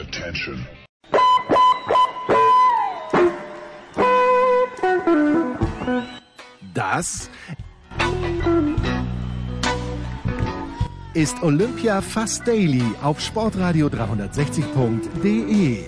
Attention. Das ist Olympia Fast Daily auf sportradio360.de.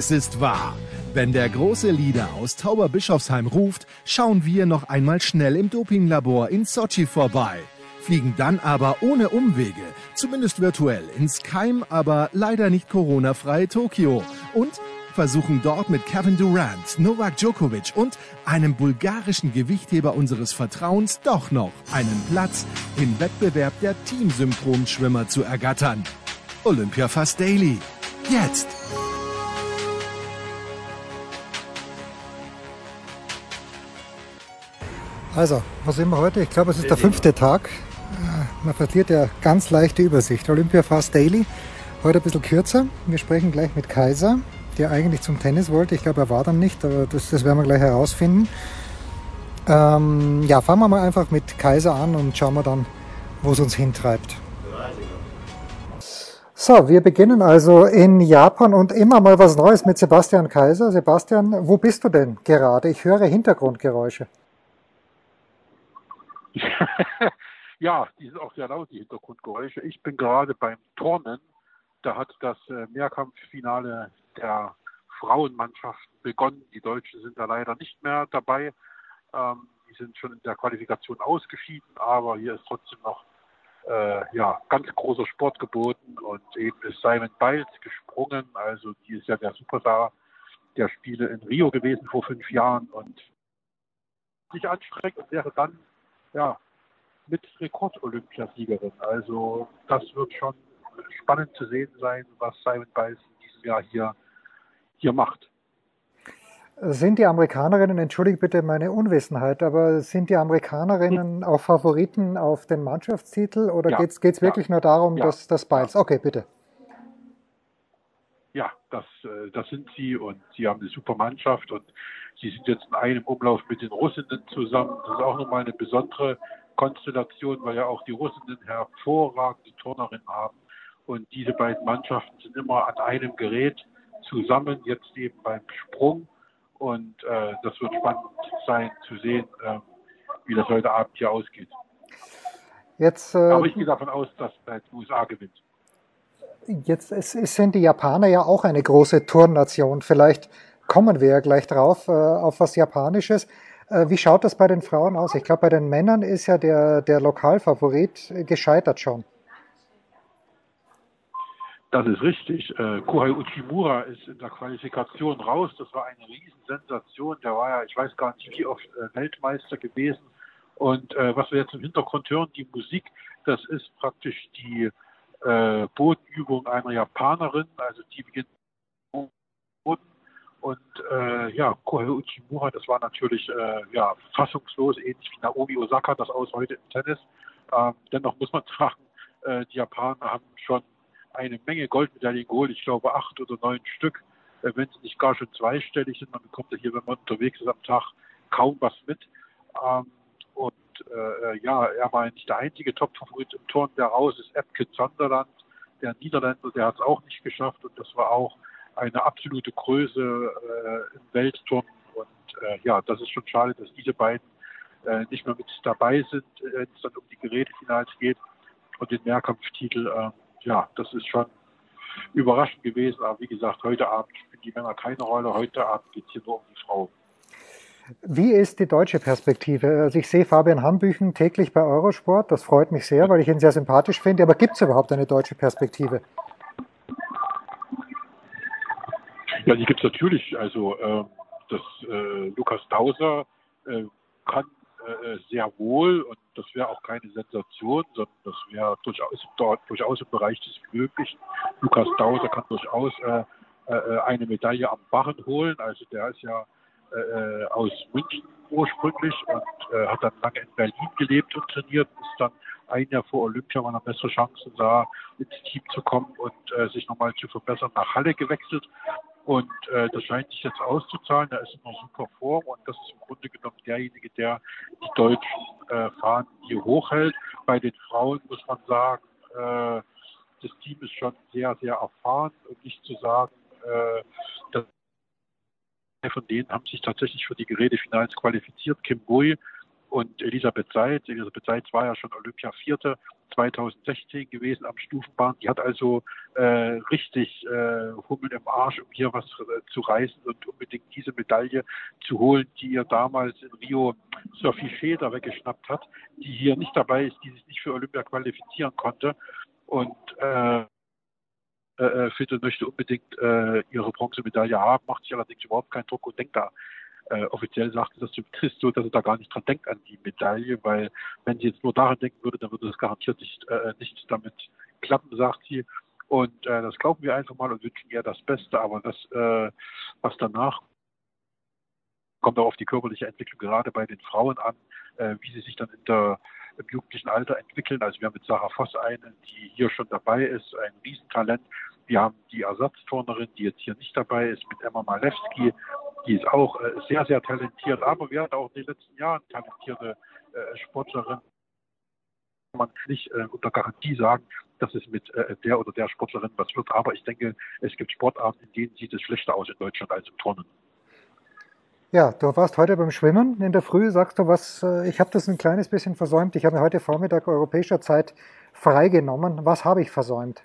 es ist wahr. Wenn der große Leader aus Tauberbischofsheim ruft, schauen wir noch einmal schnell im Dopinglabor in Sochi vorbei. Fliegen dann aber ohne Umwege, zumindest virtuell, ins Keim, aber leider nicht Corona-freie Tokio. Und versuchen dort mit Kevin Durant, Novak Djokovic und einem bulgarischen Gewichtheber unseres Vertrauens doch noch einen Platz im Wettbewerb der Teamsynchronschwimmer zu ergattern. Olympia Fast Daily. Jetzt. Also, was sehen wir heute? Ich glaube, es ist der fünfte Tag. Äh, Man verliert ja ganz leicht die Übersicht. Olympia Fast Daily. Heute ein bisschen kürzer. Wir sprechen gleich mit Kaiser, der eigentlich zum Tennis wollte. Ich glaube, er war dann nicht, aber das, das werden wir gleich herausfinden. Ähm, ja, fangen wir mal einfach mit Kaiser an und schauen wir dann, wo es uns hintreibt. So, wir beginnen also in Japan und immer mal was Neues mit Sebastian Kaiser. Sebastian, wo bist du denn gerade? Ich höre Hintergrundgeräusche. ja, die sind auch sehr laut, die Hintergrundgeräusche. Ich bin gerade beim Turnen. Da hat das äh, Mehrkampffinale der Frauenmannschaften begonnen. Die Deutschen sind da leider nicht mehr dabei. Ähm, die sind schon in der Qualifikation ausgeschieden, aber hier ist trotzdem noch äh, ja, ganz großer Sport geboten und eben ist Simon Biles gesprungen. Also die ist ja der Superstar der Spiele in Rio gewesen vor fünf Jahren und sich anstrengt und wäre dann ja, mit Rekord-Olympiasiegerin. Also das wird schon spannend zu sehen sein, was Simon Biles in diesem Jahr hier, hier macht. Sind die Amerikanerinnen, entschuldigt bitte meine Unwissenheit, aber sind die Amerikanerinnen auch Favoriten auf den Mannschaftstitel oder Ja, geht es wirklich ja, nur darum, ja, dass das Biles? Okay, bitte. Ja, das, äh, das sind sie und sie haben eine super Mannschaft und sie sind jetzt in einem Umlauf mit den Russinnen zusammen. Das ist auch nochmal eine besondere Konstellation, weil ja auch die Russinnen hervorragende Turnerinnen haben. Und diese beiden Mannschaften sind immer an einem Gerät zusammen, jetzt eben beim Sprung. Und äh, das wird spannend sein zu sehen, äh, wie das heute Abend hier ausgeht. Jetzt, Aber äh, ich gehe davon aus, dass die USA gewinnt. Jetzt sind die Japaner ja auch eine große Turnnation. Vielleicht kommen wir ja gleich drauf äh, auf was Japanisches. Äh, wie schaut das bei den Frauen aus? Ich glaube, bei den Männern ist ja der, der Lokalfavorit gescheitert schon. Das ist richtig. Äh, Kohei Uchimura ist in der Qualifikation raus. Das war eine Riesensensation. Der war ja, ich weiß gar nicht wie oft Weltmeister gewesen. Und was wir jetzt im Hintergrund hören, die Musik, das ist praktisch die äh, Bodenübung einer Japanerin. Also die beginnt. Und äh, ja, Kohei Uchimura, das war natürlich äh, ja, fassungslos, ähnlich wie Naomi Osaka das aus heute im Tennis. Ähm, dennoch muss man sagen, äh, die Japaner haben schon eine Menge Goldmedaillen geholt. Ich glaube acht oder neun Stück, äh, wenn sie nicht gar schon zweistellig sind. Man bekommt ja hier, wenn man unterwegs ist am Tag, kaum was mit. Ähm, äh, ja, er war nicht der einzige Top-Favorit im Turn, der raus ist. Epke Sunderland, der Niederländer, der hat es auch nicht geschafft. Und das war auch eine absolute Größe äh, im Weltturn. Und äh, ja, das ist schon schade, dass diese beiden äh, nicht mehr mit dabei sind, äh, wenn es dann um die Gerätefinals geht und den Mehrkampftitel. Äh, ja, das ist schon überraschend gewesen. Aber wie gesagt, heute Abend spielen die Männer keine Rolle. Heute Abend geht es hier nur um die Frauen. Wie ist die deutsche Perspektive? Also ich sehe Fabian Hambüchen täglich bei Eurosport. Das freut mich sehr, weil ich ihn sehr sympathisch finde. Aber gibt es überhaupt eine deutsche Perspektive? Ja, die gibt es natürlich. Also äh, das äh, Lukas Dauser äh, kann äh, sehr wohl und das wäre auch keine Sensation, sondern das wäre durchaus, durchaus im Bereich des Möglichen. Lukas Dauser kann durchaus äh, äh, eine Medaille am Barren holen. Also der ist ja äh, aus München ursprünglich und äh, hat dann lange in Berlin gelebt und trainiert, ist dann ein Jahr vor Olympia, weil er bessere Chancen sah, ins Team zu kommen und äh, sich nochmal zu verbessern, nach Halle gewechselt. Und äh, das scheint sich jetzt auszuzahlen. Er ist einer super Form und das ist im Grunde genommen derjenige, der die deutschen äh, Fahnen hier hochhält. Bei den Frauen muss man sagen, äh, das Team ist schon sehr, sehr erfahren und nicht zu sagen, äh, dass von denen haben sich tatsächlich für die Gerätefinals qualifiziert. Kim Bui und Elisabeth Seitz. Elisabeth Seitz war ja schon Olympia Vierte 2016 gewesen am Stufenbahn. Die hat also äh, richtig äh, Hummel im Arsch, um hier was äh, zu reißen und unbedingt diese Medaille zu holen, die ihr damals in Rio Sophie Feder weggeschnappt hat, die hier nicht dabei ist, die sich nicht für Olympia qualifizieren konnte. Und äh, äh, Fitte möchte unbedingt äh, ihre Bronzemedaille haben, macht sich allerdings überhaupt keinen Druck und denkt da äh, offiziell sagte das zumindest so, dass er da gar nicht dran denkt an die Medaille, weil wenn sie jetzt nur daran denken würde, dann würde das garantiert nicht, äh, nicht damit klappen, sagt sie. Und äh, das glauben wir einfach mal und wünschen ihr das Beste. Aber das, äh, was danach kommt auch auf die körperliche Entwicklung gerade bei den Frauen an, äh, wie sie sich dann in der, im jugendlichen Alter entwickeln. Also wir haben mit Sarah Voss eine, die hier schon dabei ist, ein Riesentalent. Wir haben die Ersatzturnerin, die jetzt hier nicht dabei ist, mit Emma Malewski. Die ist auch äh, sehr, sehr talentiert. Aber wir hatten auch in den letzten Jahren talentierte äh, Sportlerin. Man kann nicht äh, unter Garantie sagen, dass es mit der oder der Sportlerin was wird. Aber ich denke, es gibt Sportarten, in denen sieht es schlechter aus in Deutschland als im Turnen. Ja, du warst heute beim Schwimmen in der Früh, sagst du was, äh, ich habe das ein kleines bisschen versäumt. Ich habe heute Vormittag europäischer Zeit freigenommen. Was habe ich versäumt?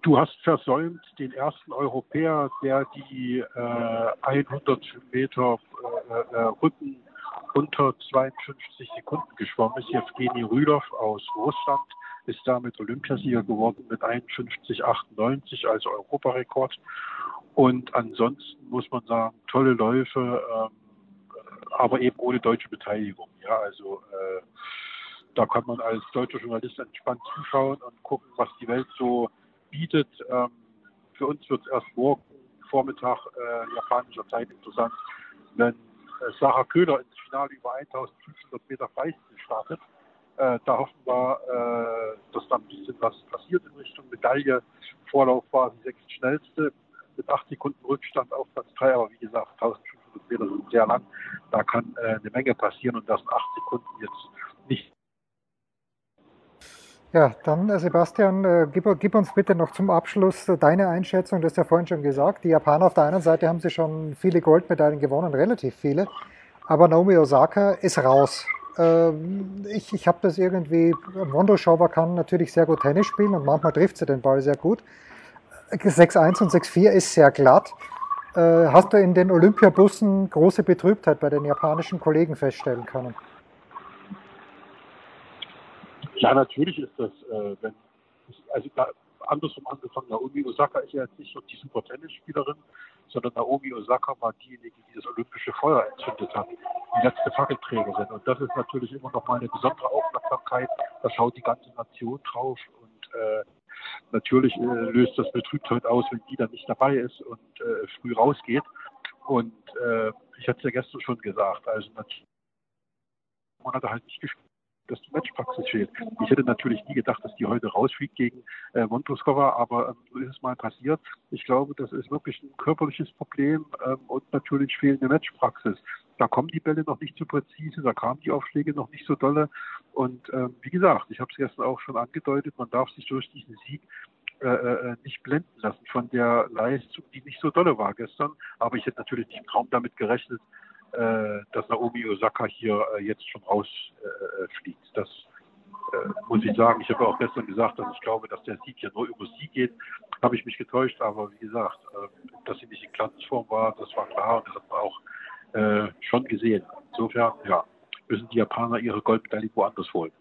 Du hast versäumt den ersten Europäer, der die äh, 100 Meter äh, äh, Rücken unter 52 Sekunden geschwommen ist. Evgeny Rüdow aus Russland ist damit Olympiasieger geworden mit 51,98 als Europarekord. Und ansonsten muss man sagen, tolle Läufe, ähm, aber eben ohne deutsche Beteiligung. Ja, also äh, da kann man als deutscher Journalist entspannt zuschauen und gucken, was die Welt so bietet. Ähm, für uns wird es erst morgen Vormittag äh, japanischer Zeit interessant, wenn äh, Sarah Köhler ins Finale über 1500 Meter Freistil startet. Äh, da hoffen wir, äh, dass da ein bisschen was passiert in Richtung Medaille. Vorlauf war die sechs schnellste mit acht Sekunden Rückstand auf Platz 3, aber wie gesagt, 1500 Meter sind sehr lang. Da kann äh, eine Menge passieren und das in acht Sekunden jetzt nicht. Ja, dann äh, Sebastian, äh, gib, gib, uns bitte noch zum Abschluss äh, deine Einschätzung. Du hast ja vorhin schon gesagt, die Japaner auf der einen Seite haben sie schon viele Goldmedaillen gewonnen, relativ viele, aber Naomi Osaka ist raus. Ähm, ich ich habe das irgendwie, Mondo Schauber kann natürlich sehr gut Tennis spielen und manchmal trifft sie den Ball sehr gut. 6-1 und 6-4 ist sehr glatt. Äh, hast du in den Olympiabussen große Betrübtheit bei den japanischen Kollegen feststellen können? Ja, natürlich ist das, äh, wenn, also da, andersrum angefangen, Naomi Osaka ist ja jetzt nicht so die super Tennisspielerin, sondern Naomi Osaka war diejenige, die das olympische Feuer entzündet hat, die letzte Fackelträgerin. Und das ist natürlich immer noch mal eine besondere Aufmerksamkeit. Da schaut die ganze Nation drauf und äh, Natürlich äh, löst das Betrübtheit aus, wenn die dann nicht dabei ist und äh, früh rausgeht. Und äh, ich hatte es ja gestern schon gesagt, also man hat halt nicht gespielt dass die Matchpraxis fehlt. Ich hätte natürlich nie gedacht, dass die heute rausfliegt gegen äh, Montoskova, aber ähm, so ist es mal passiert. Ich glaube, das ist wirklich ein körperliches Problem ähm, und natürlich fehlende Matchpraxis. Da kommen die Bälle noch nicht so präzise, da kamen die Aufschläge noch nicht so dolle. Und ähm, wie gesagt, ich habe es gestern auch schon angedeutet, man darf sich durch diesen Sieg äh, äh, nicht blenden lassen von der Leistung, die nicht so dolle war gestern. Aber ich hätte natürlich nicht kaum damit gerechnet, äh, dass Naomi Osaka hier äh, jetzt schon rausfliegt. Äh, das muss ich sagen. Ich habe auch gestern gesagt, dass ich glaube, dass der Sieg hier nur über sie geht. Habe ich mich getäuscht, aber wie gesagt, dass sie nicht in Glanzform war, das war klar und das hat man auch schon gesehen. Insofern, ja, müssen die Japaner ihre Goldmedaille woanders holen.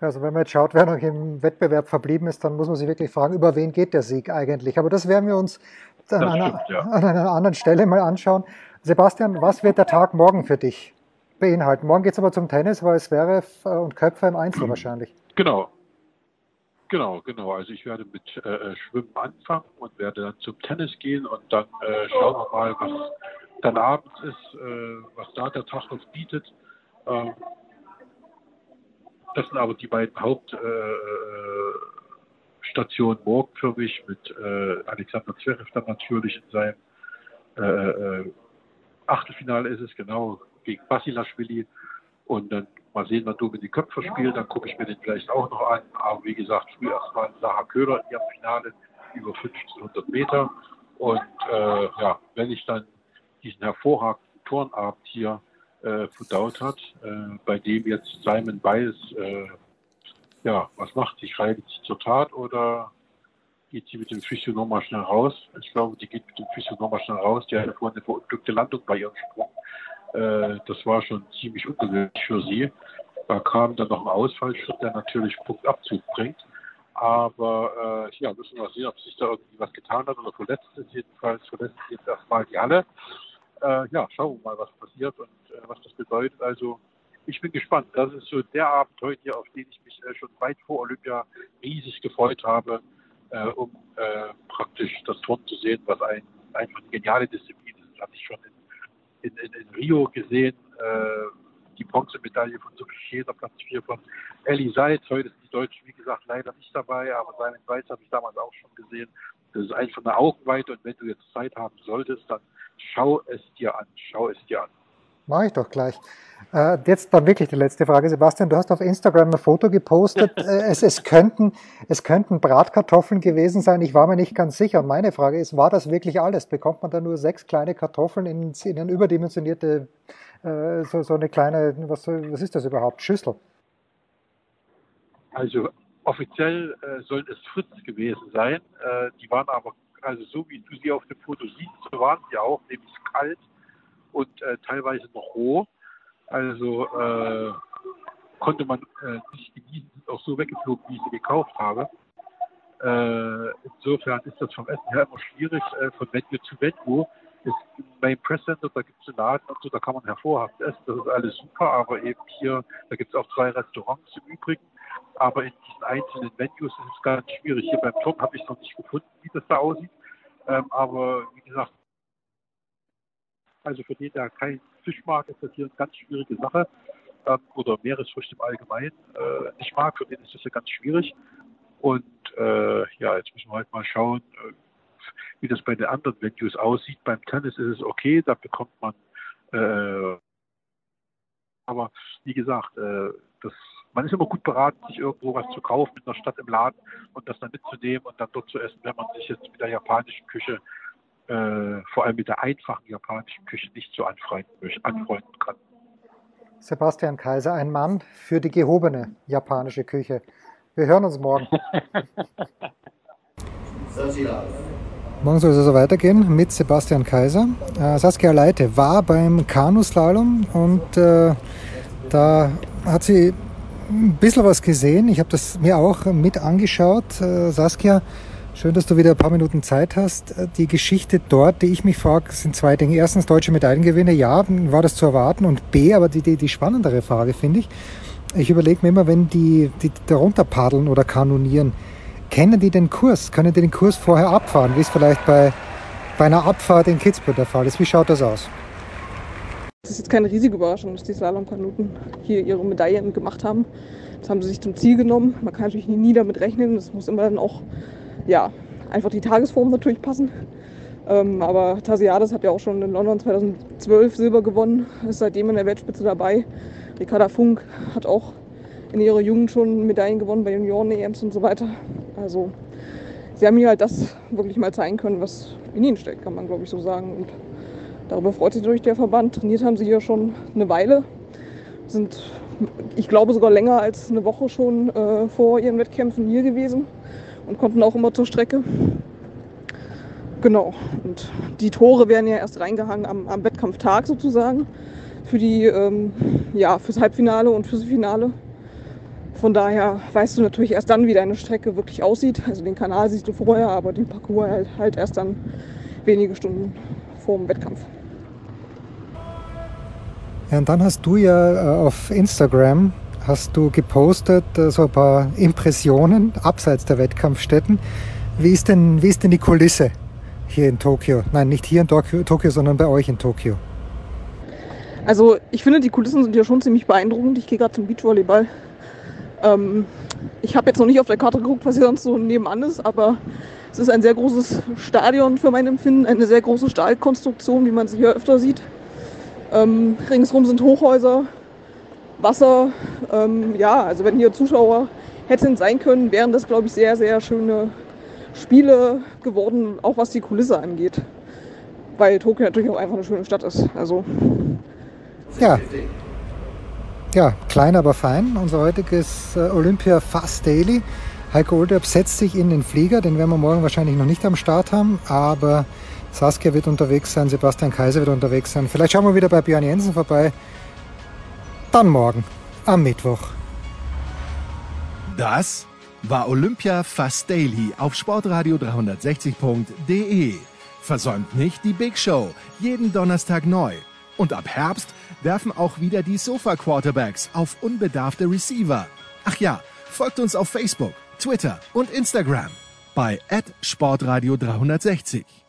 Also wenn man jetzt schaut, wer noch im Wettbewerb verblieben ist, dann muss man sich wirklich fragen, über wen geht der Sieg eigentlich? Aber das werden wir uns an, stimmt, einer, ja. an einer anderen Stelle mal anschauen. Sebastian, was wird der Tag morgen für dich beinhalten? Morgen geht es aber zum Tennis, weil es wäre und Köpfer im Einzel mhm. wahrscheinlich. Genau. Genau, genau. Also ich werde mit äh, Schwimmen anfangen und werde dann zum Tennis gehen und dann äh, schauen wir mal, was dann abends ist, äh, was da der Tag noch bietet. Ähm, das sind aber die beiden Hauptstationen äh, Stationen morgen für mich mit äh, Alexander Zverev dann natürlich in seinem äh, äh, Achtelfinale ist es genau gegen Basilashvili und dann mal sehen, wann Dominik Köpfer spielt, dann gucke ich mir den vielleicht auch noch an. Aber wie gesagt, früher erstmal Sarah Köhler in ihrem Finale über 1500 Meter und äh, ja, wenn ich dann diesen hervorragenden Turnabend hier äh, verdaut hat, äh, bei dem jetzt Simon Biles, äh, ja, was macht sie? Schreitet sie zur Tat oder geht sie mit dem Physio nochmal schnell raus? Ich glaube, die geht mit dem Physio nochmal schnell raus. Die hatte vorhin eine verunglückte Landung bei ihrem Sprung. Äh, das war schon ziemlich ungewöhnlich für sie. Da kam dann noch ein Ausfallschritt, der natürlich Punktabzug bringt. Aber äh, ja, müssen wir sehen, ob sich da irgendwie was getan hat oder verletzt ist. Jedenfalls verlässt sie jetzt erstmal die Halle. Äh, ja, schauen wir mal, was passiert und äh, was das bedeutet. Also ich bin gespannt. Das ist so der Abend heute, auf den ich mich äh, schon weit vor Olympia riesig gefreut habe, äh, um äh, praktisch das Turnen zu sehen, was ein, einfach eine geniale Disziplin ist. Das hatte ich schon in, in, in, in Rio gesehen. Äh, die Bronzemedaille von Schäfer, Platz 4 von Ellie Seitz. Heute sind die Deutschen, wie gesagt, leider nicht dabei, aber Simon Seitz habe ich damals auch schon gesehen. Das ist einfach eine Augenweite und wenn du jetzt Zeit haben solltest, dann schau es dir an. Schau es dir an. Mache ich doch gleich. Äh, jetzt dann wirklich die letzte Frage. Sebastian, du hast auf Instagram ein Foto gepostet. Äh, es, es, könnten, es könnten Bratkartoffeln gewesen sein. Ich war mir nicht ganz sicher. Meine Frage ist, war das wirklich alles? Bekommt man da nur sechs kleine Kartoffeln in, in eine überdimensionierte, äh, so, so eine kleine, was, was ist das überhaupt, Schüssel? Also offiziell äh, sollen es Fritz gewesen sein. Die waren aber, also so wie du sie auf dem Foto siehst, so waren sie auch, nämlich kalt und äh, teilweise noch roh. Also äh, konnte man äh, nicht genießen, sind auch so weggeflogen, wie ich sie gekauft habe. Äh, insofern ist das vom Essen her immer schwierig, äh, von Venue zu Venue. Ist beim Presscenter, da gibt es einen Laden und so, da kann man hervorragend essen, das ist alles super, aber eben hier, da gibt es auch zwei Restaurants im Übrigen, aber in diesen einzelnen Venues ist es ganz schwierig. Hier beim Turm habe ich es noch nicht gefunden, wie das da aussieht, ähm, aber wie gesagt, also für den, der kein Fisch mag, ist das hier eine ganz schwierige Sache. Ähm, oder Meeresfrüchte im Allgemeinen äh, nicht mag, für den ist das ja ganz schwierig. Und äh, ja, jetzt müssen wir halt mal schauen, äh, wie das bei den anderen Venues aussieht. Beim Tennis ist es okay, da bekommt man, äh, aber wie gesagt, äh, das, man ist immer gut beraten, sich irgendwo was zu kaufen in der Stadt im Laden und das dann mitzunehmen und dann dort zu essen, wenn man sich jetzt mit der japanischen Küche äh, vor allem mit der einfachen japanischen Küche nicht so anfreunden, anfreunden kann. Sebastian Kaiser, ein Mann für die gehobene japanische Küche. Wir hören uns morgen. morgen soll es also weitergehen mit Sebastian Kaiser. Äh, Saskia Leite war beim Kanuslalom und äh, da hat sie ein bisschen was gesehen. Ich habe das mir auch mit angeschaut. Äh, Saskia, Schön, dass du wieder ein paar Minuten Zeit hast. Die Geschichte dort, die ich mich frage, sind zwei Dinge. Erstens, deutsche Medaillengewinne, ja, war das zu erwarten. Und B, aber die, die, die spannendere Frage finde ich, ich überlege mir immer, wenn die, die darunter paddeln oder kanonieren, kennen die den Kurs? Können die den Kurs vorher abfahren, wie es vielleicht bei, bei einer Abfahrt in Kitzbühel der Fall ist? Wie schaut das aus? Es ist jetzt keine riesige Überraschung, dass die Slalomkanuten hier ihre Medaillen gemacht haben. Das haben sie sich zum Ziel genommen. Man kann natürlich nie damit rechnen. Das muss immer dann auch ja, einfach die Tagesform natürlich passen. Ähm, aber Tasiades hat ja auch schon in London 2012 Silber gewonnen, ist seitdem in der Weltspitze dabei. Ricarda Funk hat auch in ihrer Jugend schon Medaillen gewonnen bei Junioren-EMs und so weiter. Also sie haben hier halt das wirklich mal zeigen können, was in ihnen steckt, kann man glaube ich so sagen. Und darüber freut sich natürlich der Verband. Trainiert haben sie hier schon eine Weile, sind ich glaube sogar länger als eine Woche schon äh, vor ihren Wettkämpfen hier gewesen und konnten auch immer zur Strecke. Genau. Und die Tore werden ja erst reingehangen am, am Wettkampftag sozusagen für die, ähm, ja, fürs Halbfinale und fürs Finale. Von daher weißt du natürlich erst dann, wie deine Strecke wirklich aussieht. Also den Kanal siehst du vorher, aber den Parcours halt, halt erst dann wenige Stunden vor dem Wettkampf. Ja, und dann hast du ja äh, auf Instagram hast du gepostet, äh, so ein paar Impressionen abseits der Wettkampfstätten. Wie ist denn, wie ist denn die Kulisse hier in Tokio? Nein, nicht hier in Tokio, Tokio, sondern bei euch in Tokio. Also ich finde, die Kulissen sind ja schon ziemlich beeindruckend. Ich gehe gerade zum Beachvolleyball. Ähm, ich habe jetzt noch nicht auf der Karte geguckt, was hier sonst so nebenan ist, aber es ist ein sehr großes Stadion für mein Empfinden, eine sehr große Stahlkonstruktion, wie man sie hier öfter sieht. Ähm, ringsrum sind Hochhäuser, Wasser. Ähm, ja, also wenn hier Zuschauer hätten sein können, wären das, glaube ich, sehr, sehr schöne Spiele geworden, auch was die Kulisse angeht. Weil Tokio natürlich auch einfach eine schöne Stadt ist. Also Ja. Ja, klein, aber fein. Unser heutiges äh, Olympia Fast Daily. Heiko Olderb setzt sich in den Flieger, den werden wir morgen wahrscheinlich noch nicht am Start haben, aber Saskia wird unterwegs sein, Sebastian Kaiser wird unterwegs sein. Vielleicht schauen wir wieder bei Björn Jensen vorbei. Dann morgen, am Mittwoch. Das war Olympia Fast Daily auf sportradio 360.de. Versäumt nicht die Big Show, jeden Donnerstag neu. Und ab Herbst werfen auch wieder die Sofa Quarterbacks auf unbedarfte Receiver. Ach ja, folgt uns auf Facebook, Twitter und Instagram bei sportradio 360.